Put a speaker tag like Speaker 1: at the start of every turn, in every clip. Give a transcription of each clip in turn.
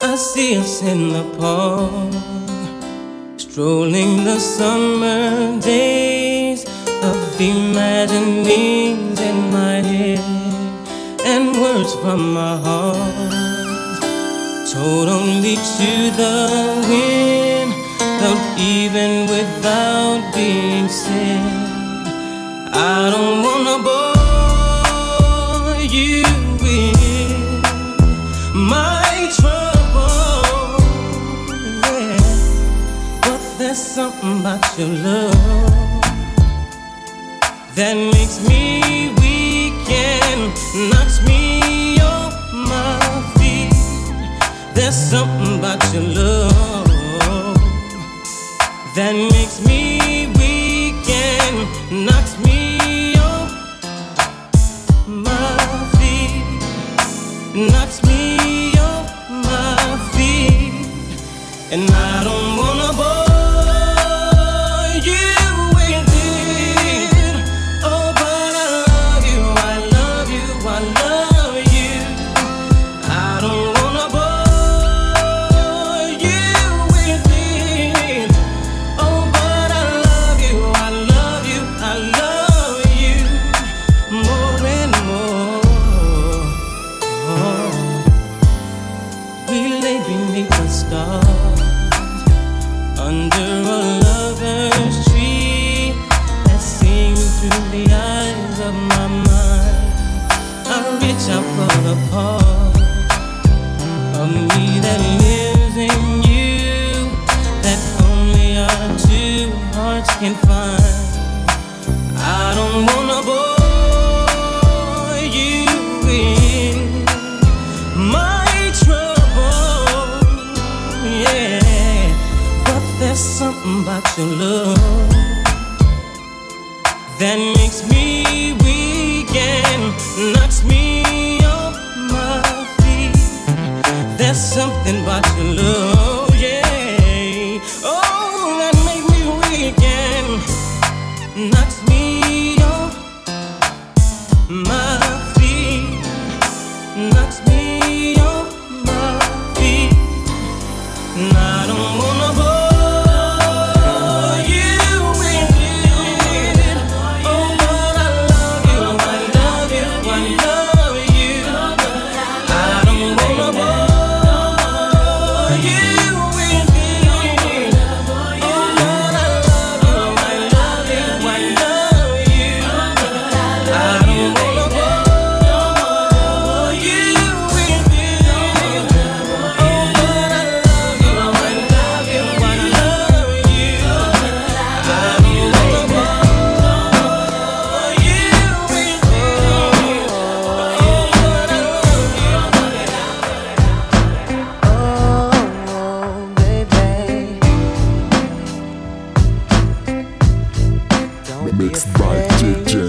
Speaker 1: I see us in the park, strolling the summer days of imaginings in my head and words from my heart told only to the wind, though even without being said, I don't wanna bore. there's something about your love that makes me weak and knocks me off my feet. There's something about your love that makes me.
Speaker 2: mixed by
Speaker 3: DJ.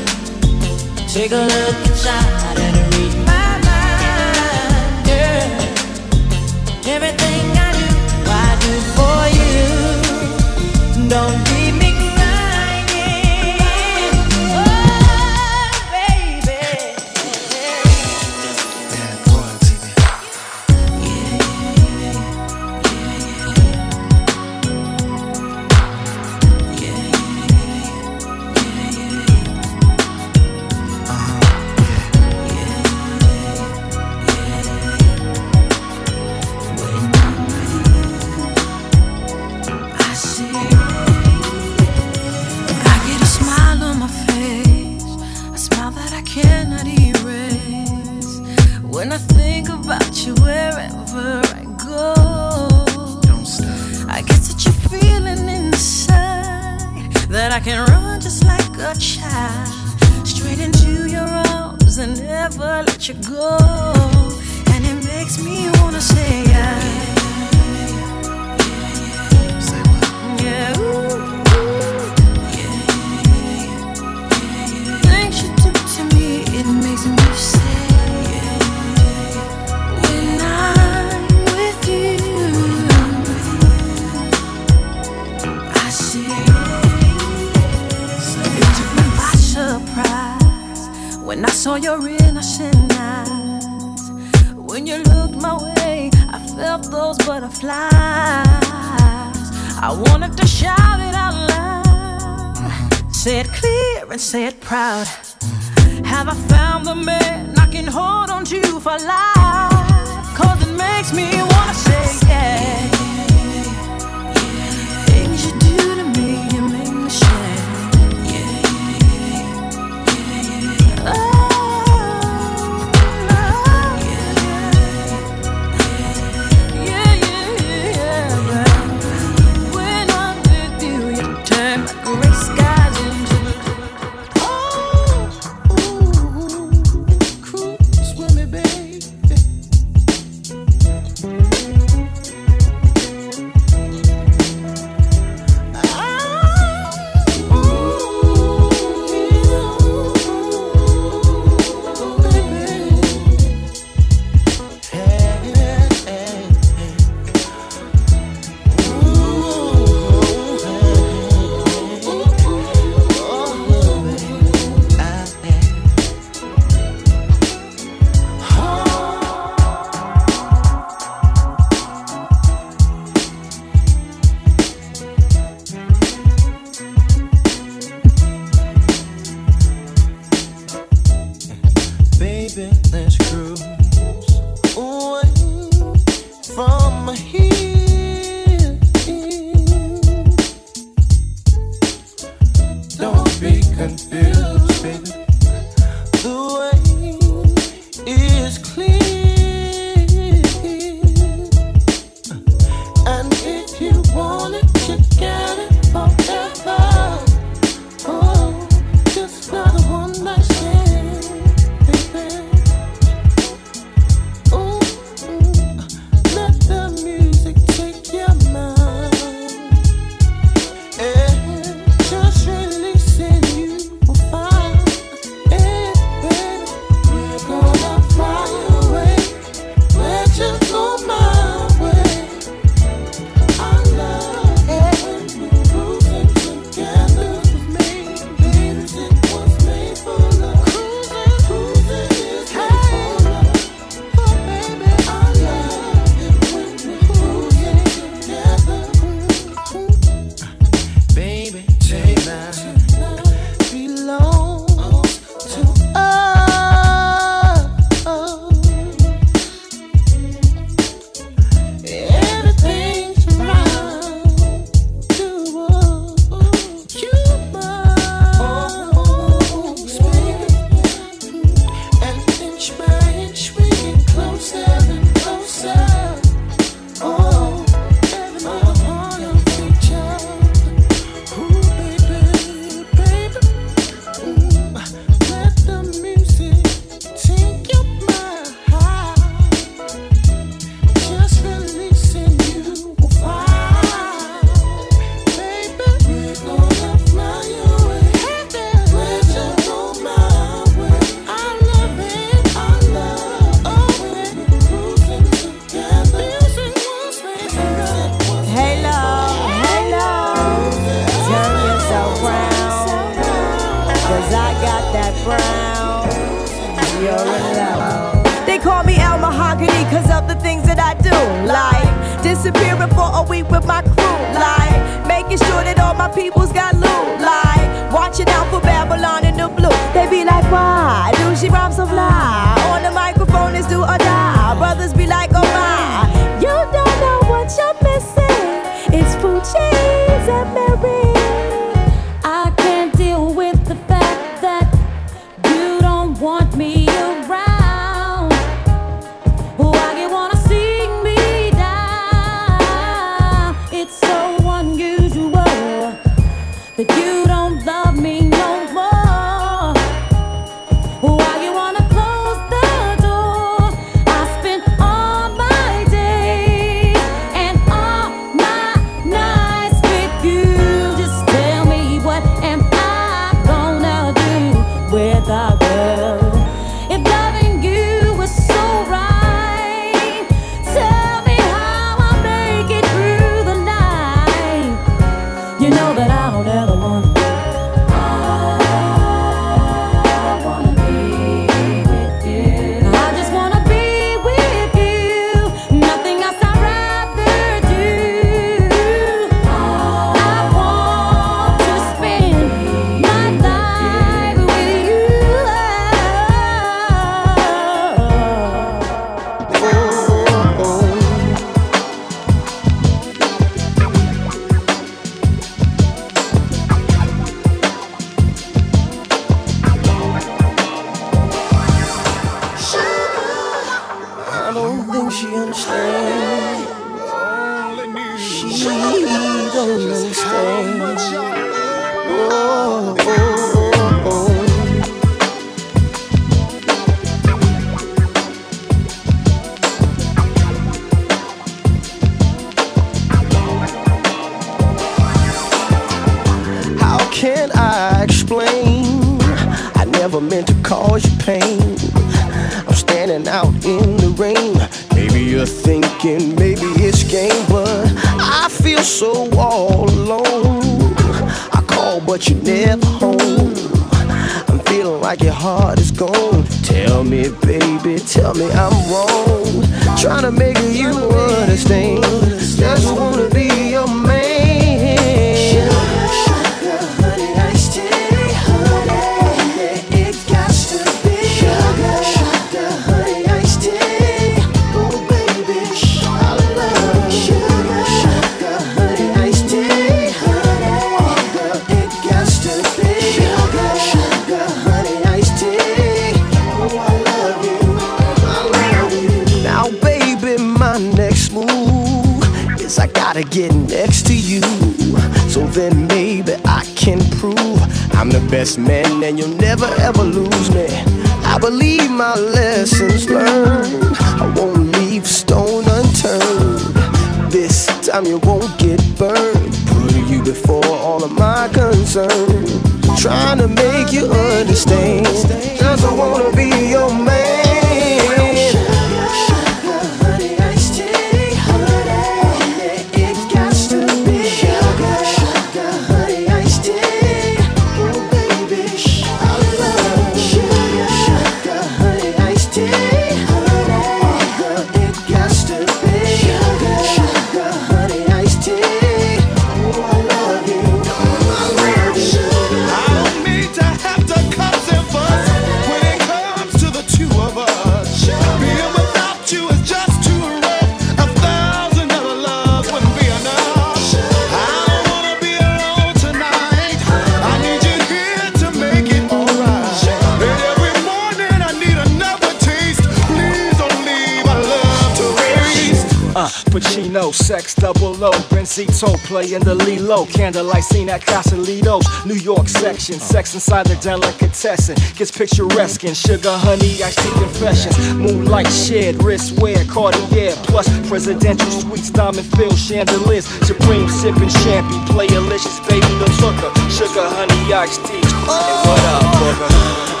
Speaker 3: Sex double O, Bencito playing the Lilo. Candlelight scene at Casalitos, New York section. Sex inside the delicatessen gets picturesque and sugar, honey, I see confessions. Moonlight shed, wrist wear, Cartier, plus presidential suites, diamond filled chandeliers. Supreme sipping champagne, play delicious, baby the hooker. Sugar, honey, ice tea. And what up, booger?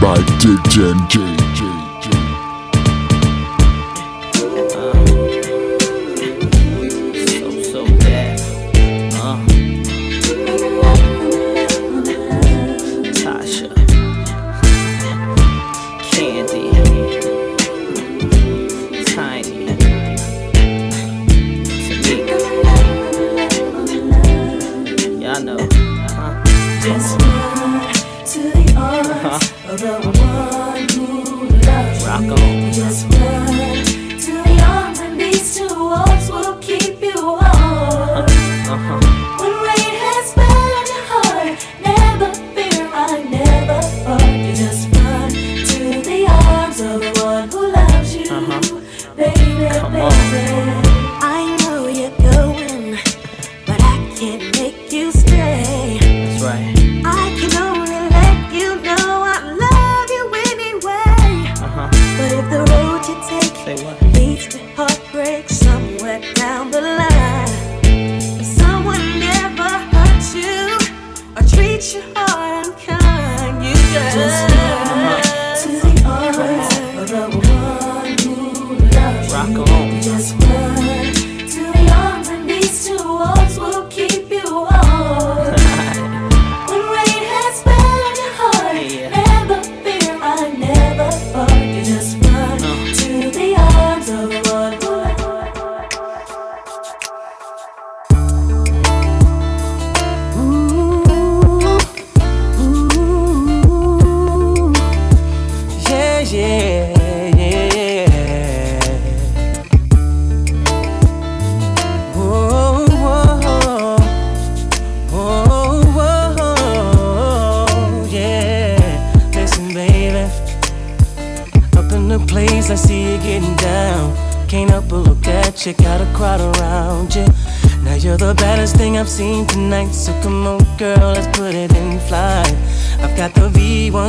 Speaker 4: By DJ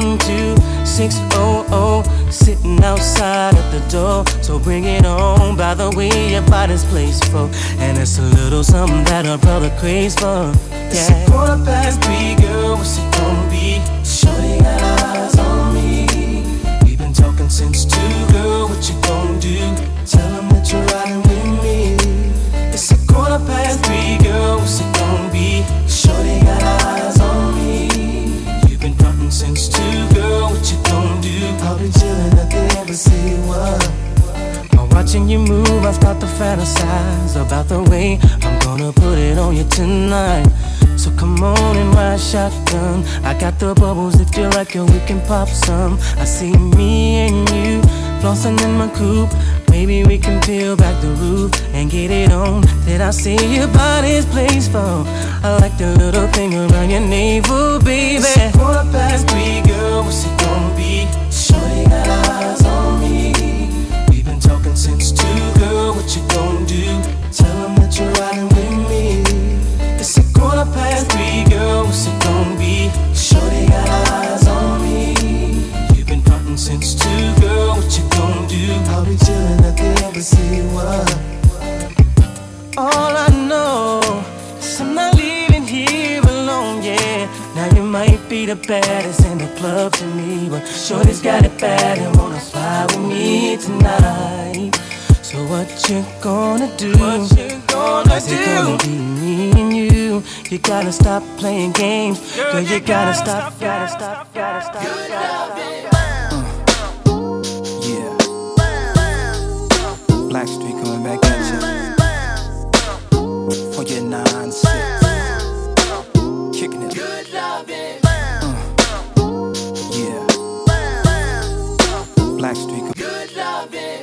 Speaker 1: V12600 sitting outside at the door, so bring it on. By the way, your body's placed for, and it's a little something that a brother craves for. Yeah. It's a quarter past three, girl, what's it gonna be? Shorty got eyes on me. We've been talking since two, watching you move, I start to fantasize about the way I'm gonna put it on you tonight. So come on and ride shotgun. I got the bubbles if you like it, we can pop some. I see me and you flossing in my coupe. Maybe we can peel back the roof and get it on. Did I see your body's place for? I like the little thing around your navel, baby. It's quarter past three, girl. What's at the embassy. What? All I know is I'm not leaving here alone, yeah. Now you might be the baddest in the club to me, but Shorty's got it bad and wanna fly with me tonight. So what you gonna do? What you gonna Is it gonna be me and you? You gotta stop playing games, girl. You gotta stop, gotta stop, gotta stop, gotta stop.
Speaker 5: Yeah. Blackstreet coming back at you. For your nonsense. Kicking it. Uh. Yeah. Blackstreet coming. Uh.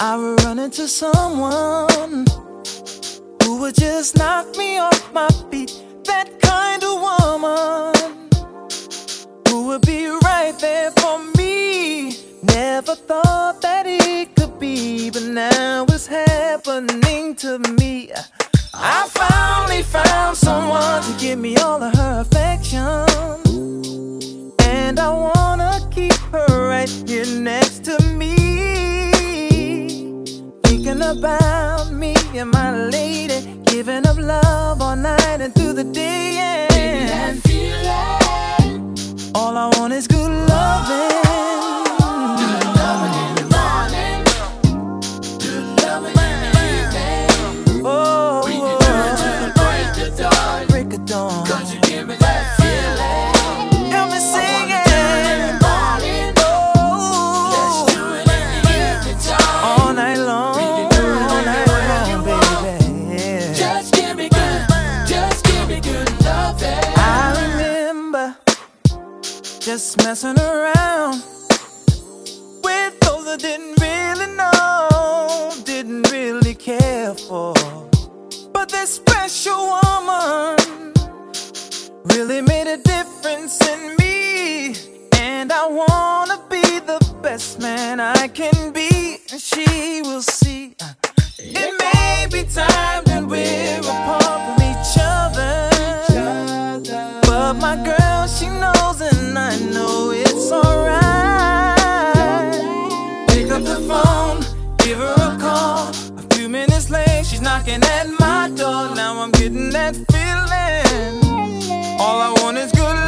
Speaker 6: I would run into someone who would just knock me off my feet.
Speaker 5: That kind of woman who would be right there for me. Never thought that it could be, but now it's happening to me. I finally found someone to give me all of her affection. And I wanna keep her right here next to me thinking about me and my lady, giving up love all night and through the day. and Baby, I'm feeling all I want is good loving. messing around with those I didn't really know, didn't really care for. But this special woman really made a difference in me, and I wanna be the best man I can be, and she will see. Uh, it may be time that we're apart from each other, but my girl. I want is good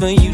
Speaker 5: for
Speaker 7: you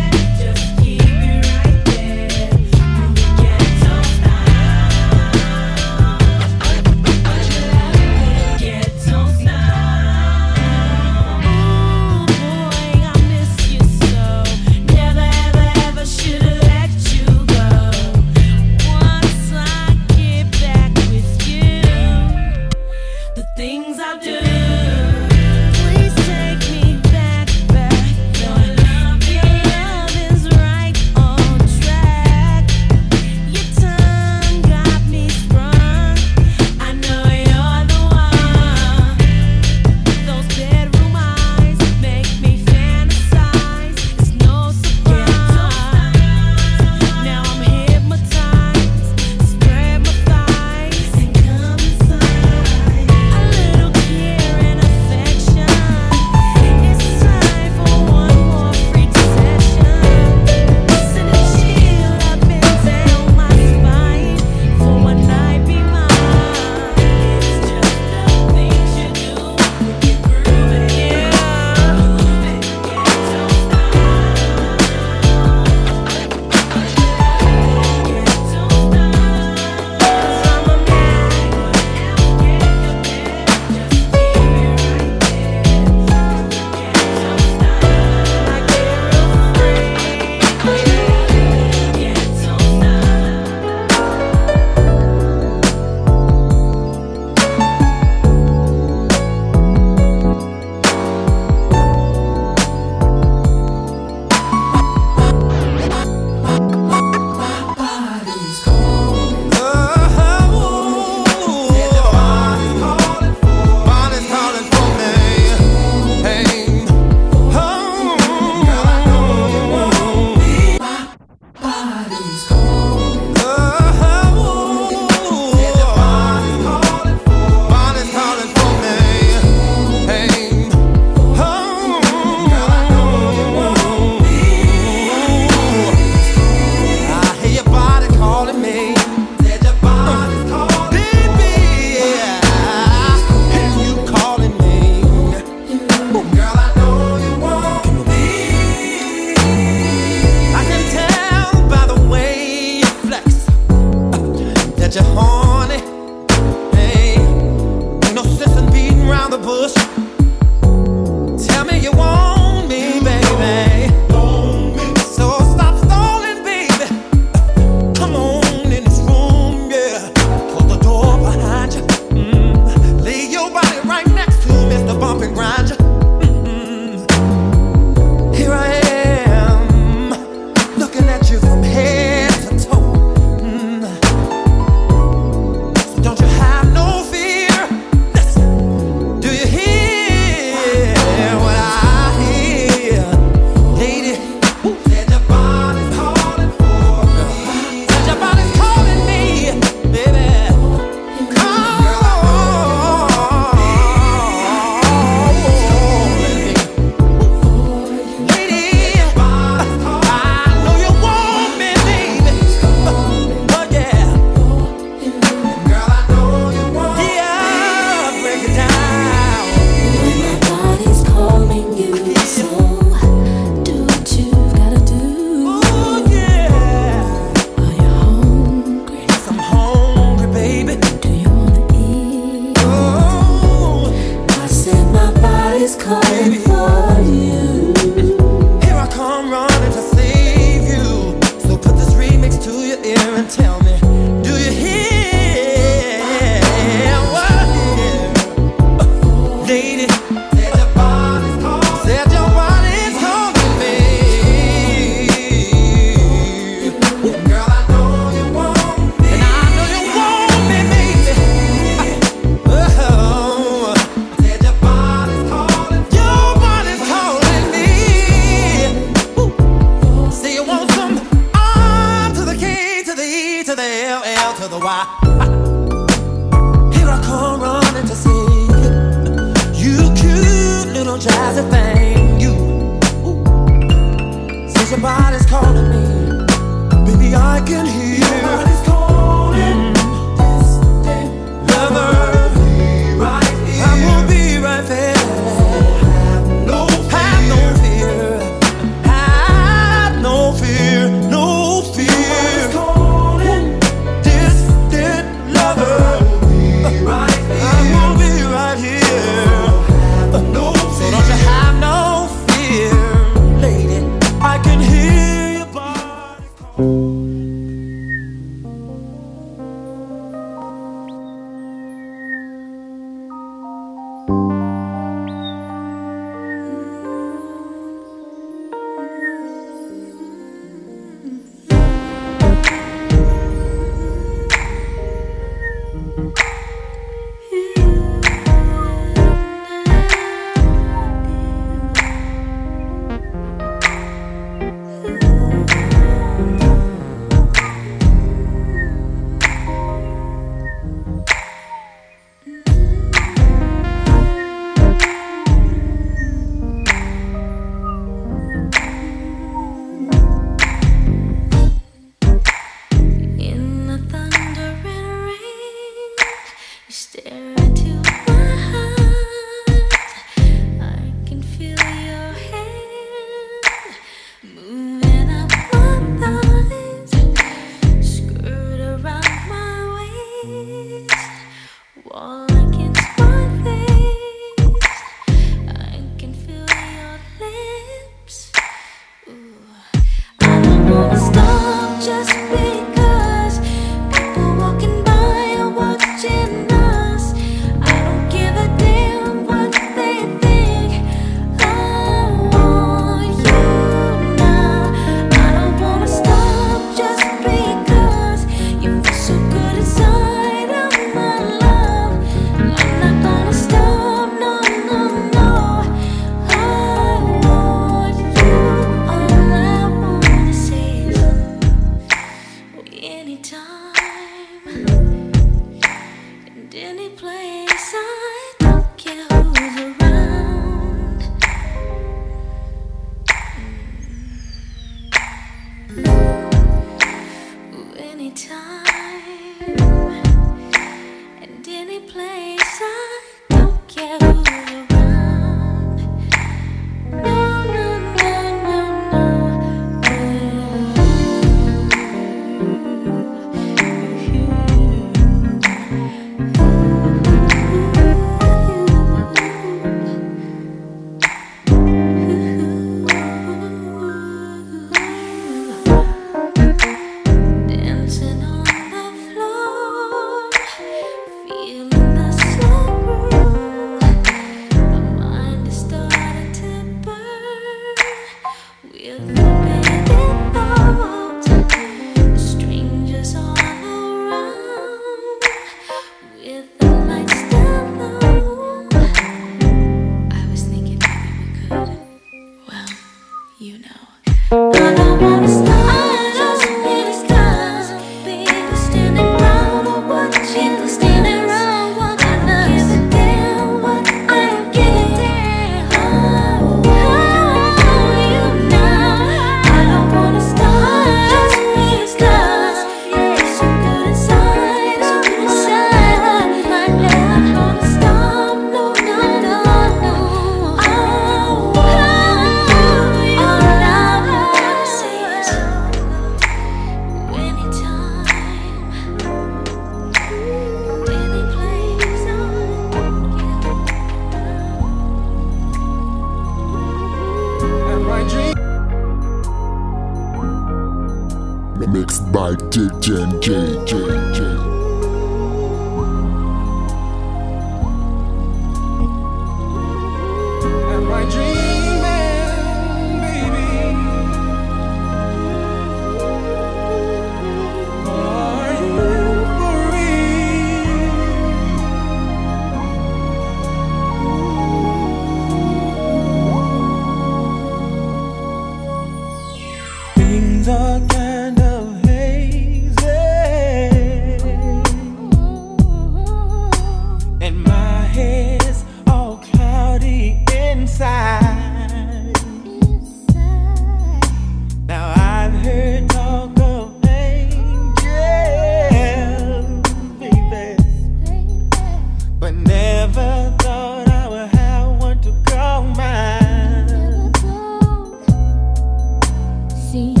Speaker 8: see.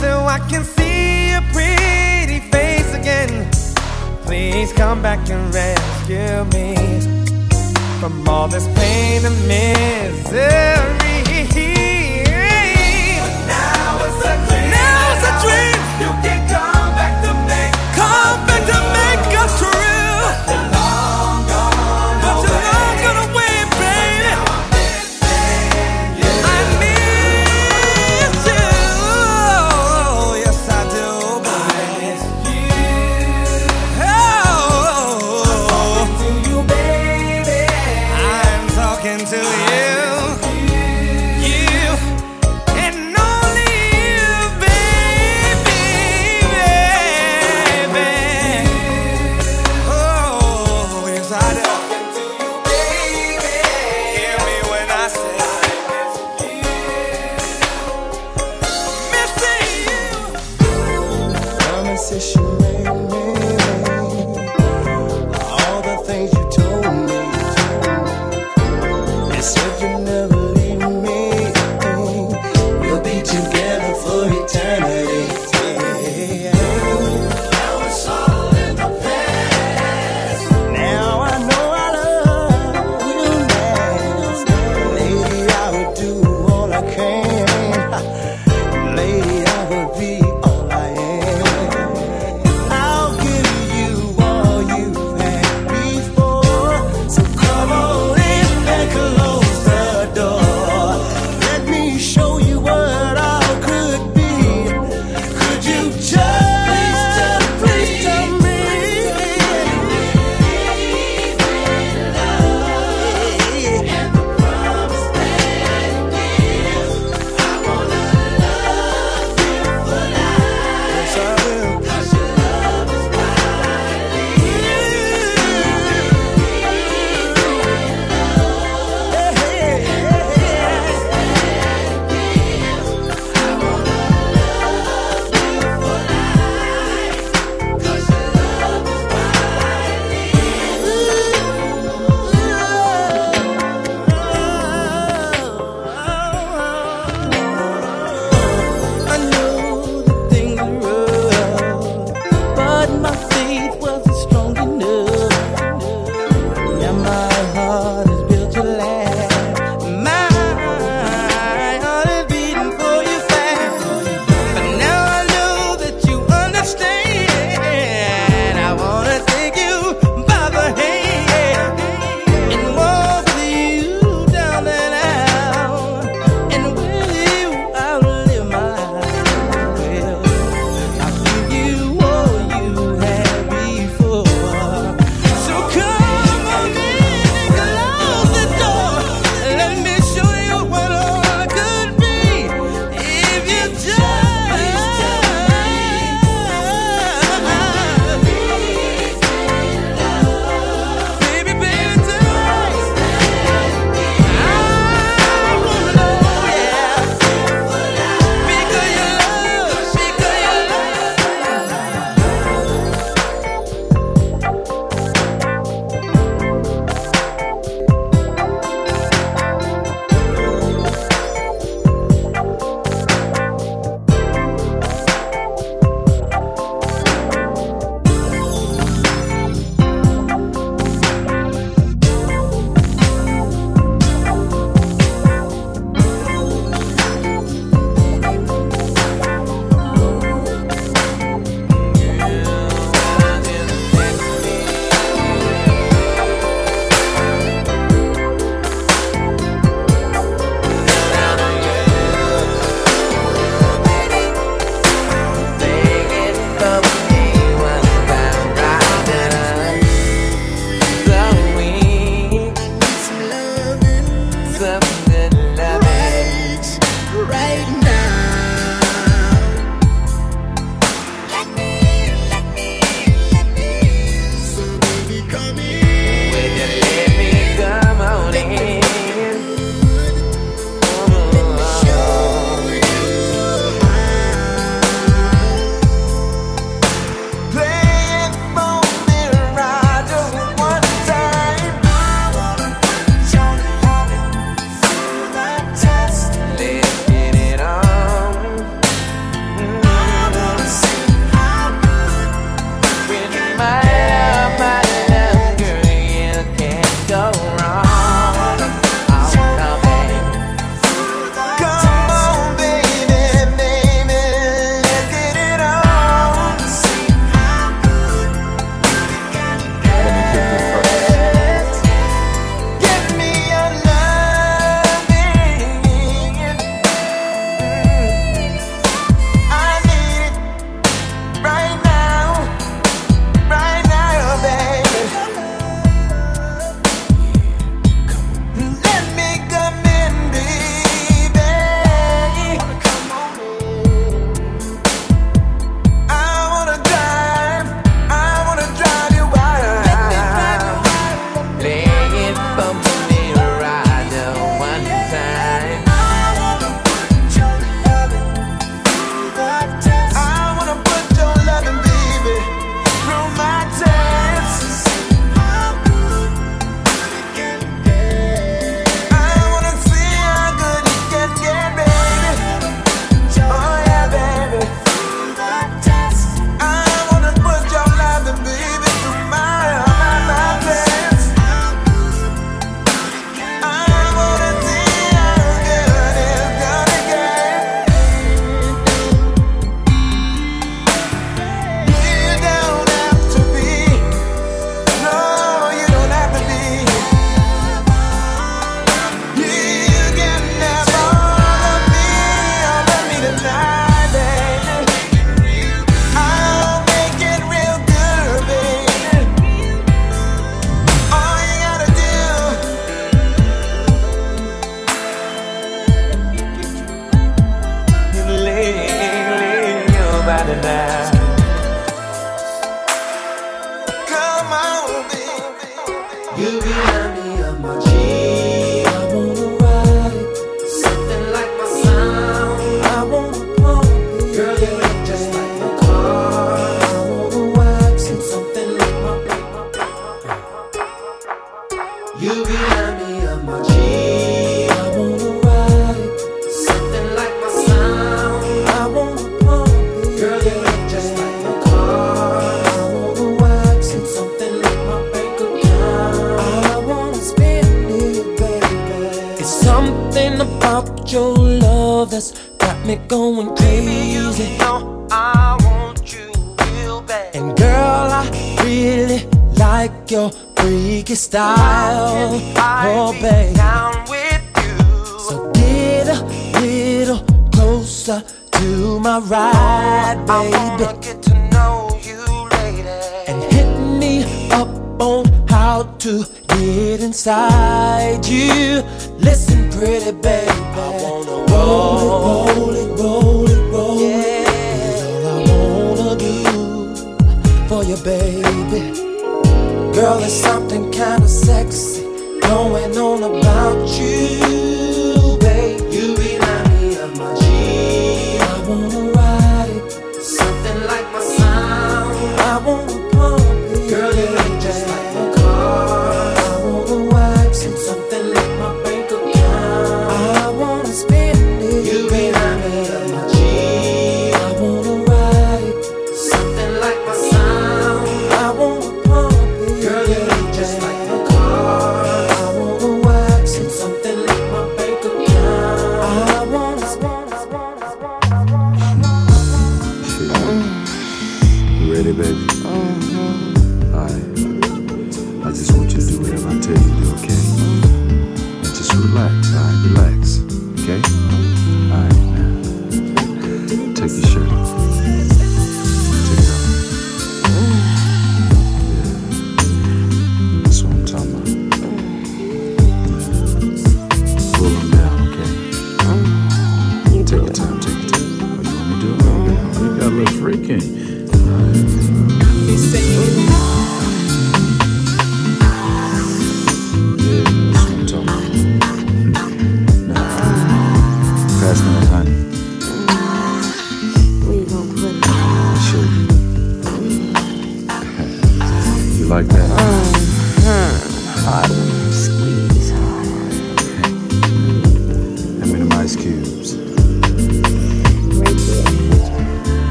Speaker 8: So
Speaker 9: I
Speaker 10: can
Speaker 1: see your
Speaker 11: pretty face again. Please come back and rescue me from all this pain and misery. But Now it's a dream. Now it's a dream. You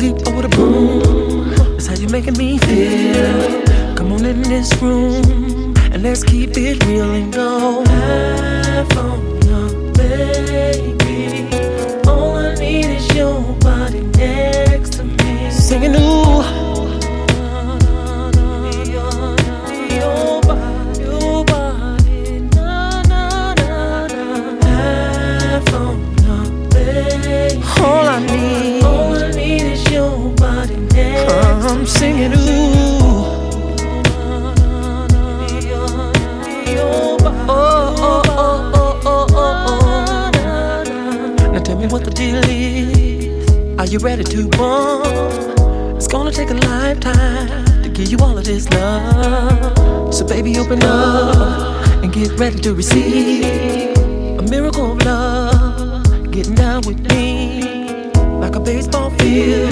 Speaker 4: leap over the. That's how you're making me feel. Come on in this room and let's keep it real and go. On baby. All I need is your body next to me. Singing ooh. I'm singing, ooh. Oh, now tell me what the deal is. Are you ready to bump? It's gonna take a lifetime to give you all of this love. So, baby, open up
Speaker 10: and get ready to receive a miracle of love. Getting down with me like a baseball field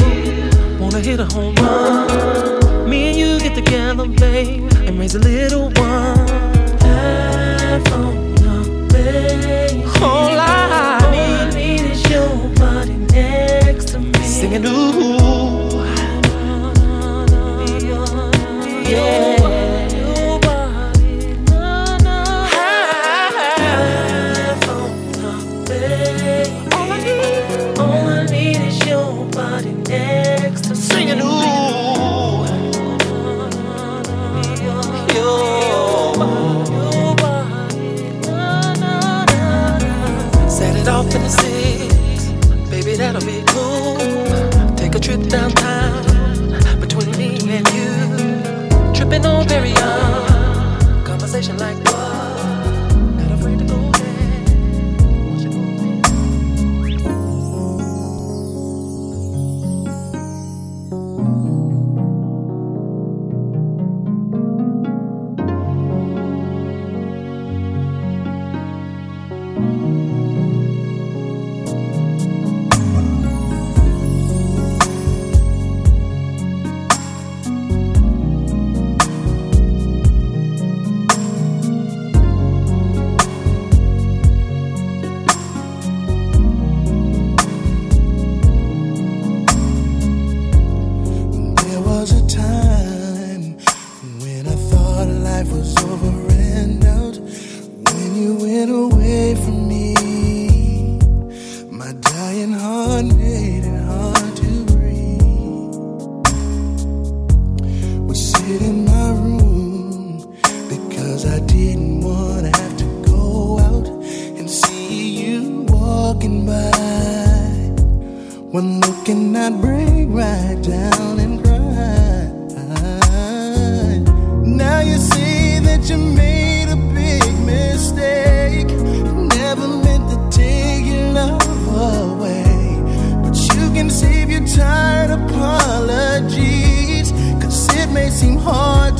Speaker 10: never hit a home run. Me and you get together, babe, and raise a little one. Life on. All I All need. I need is your body next to me. Singing ooh. Yeah.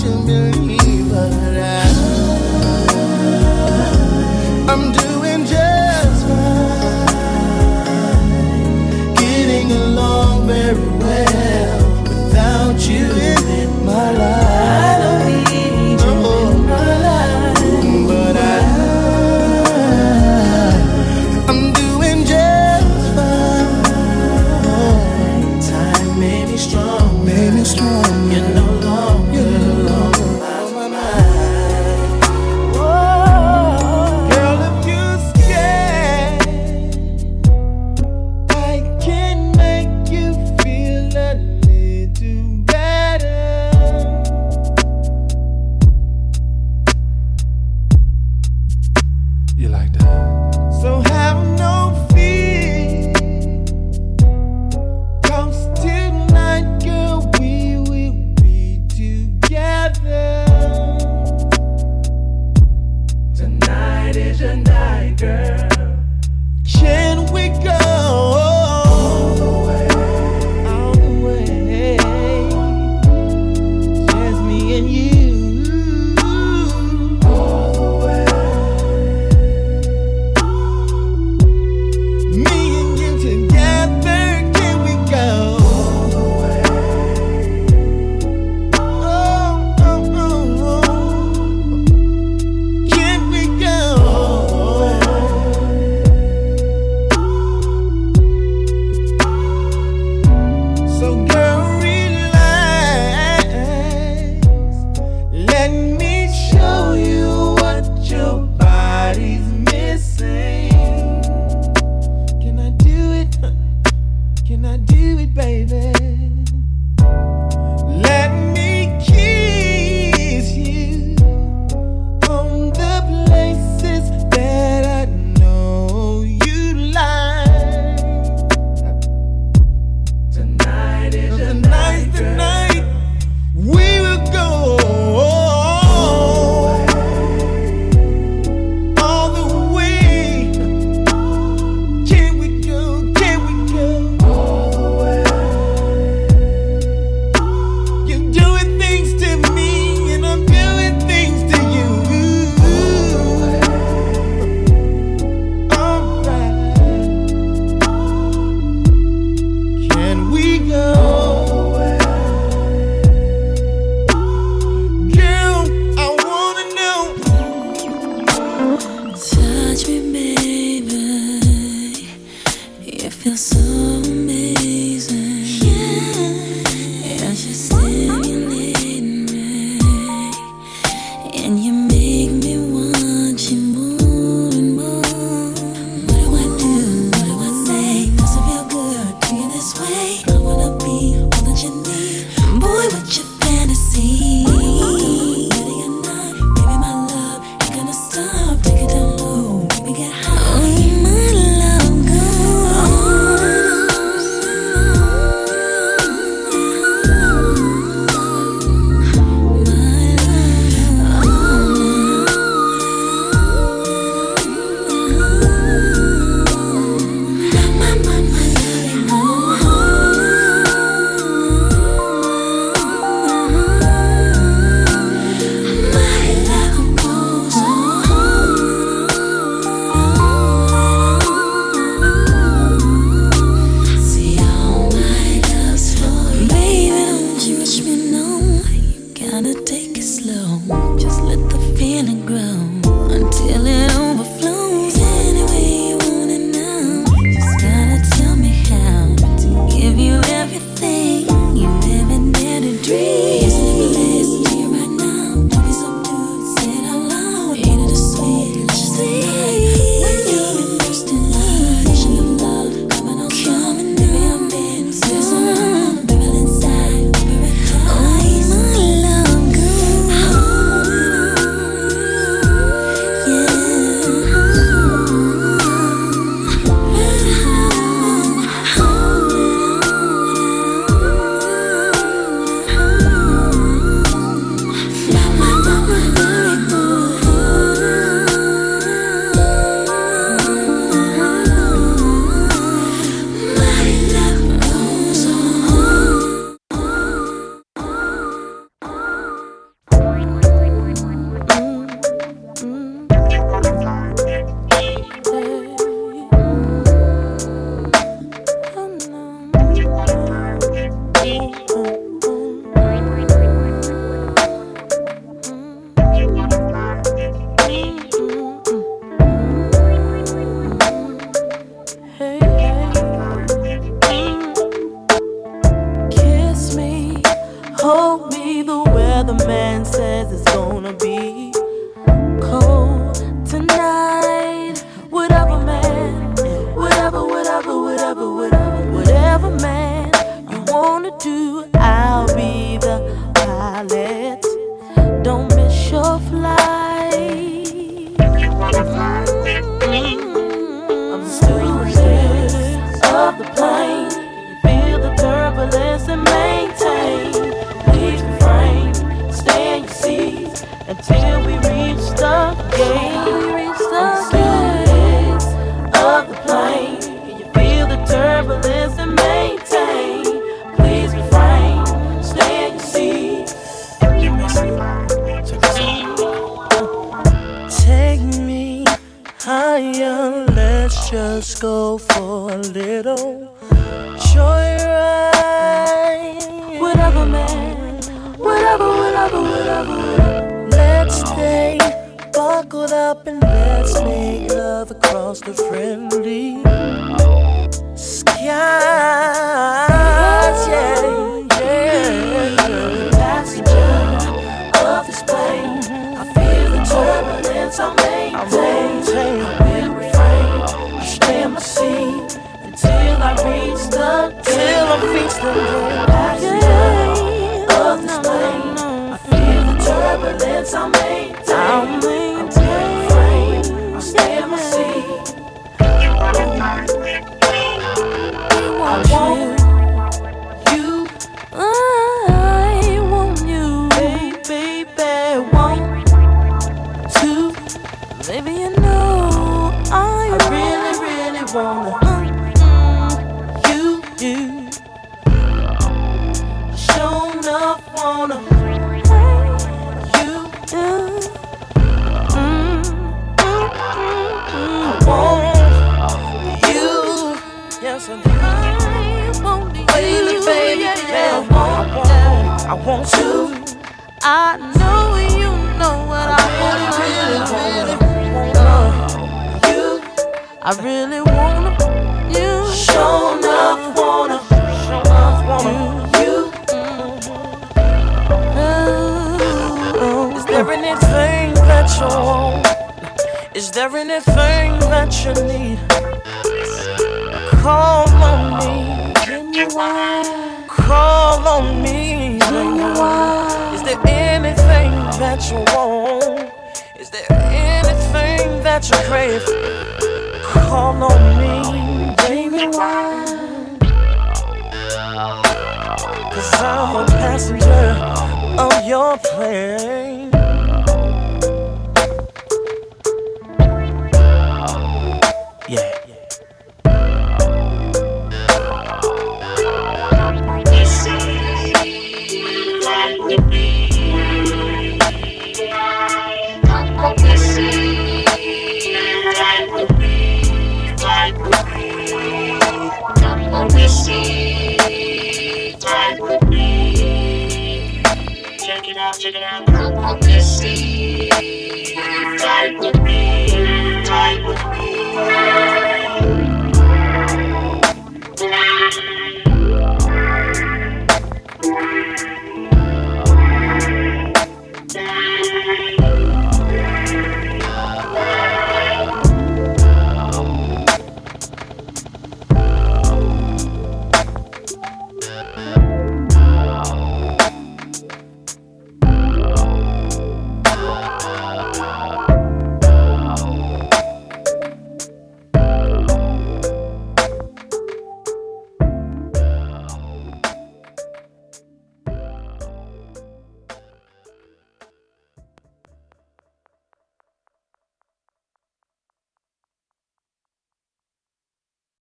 Speaker 10: to
Speaker 4: believe, but I. across the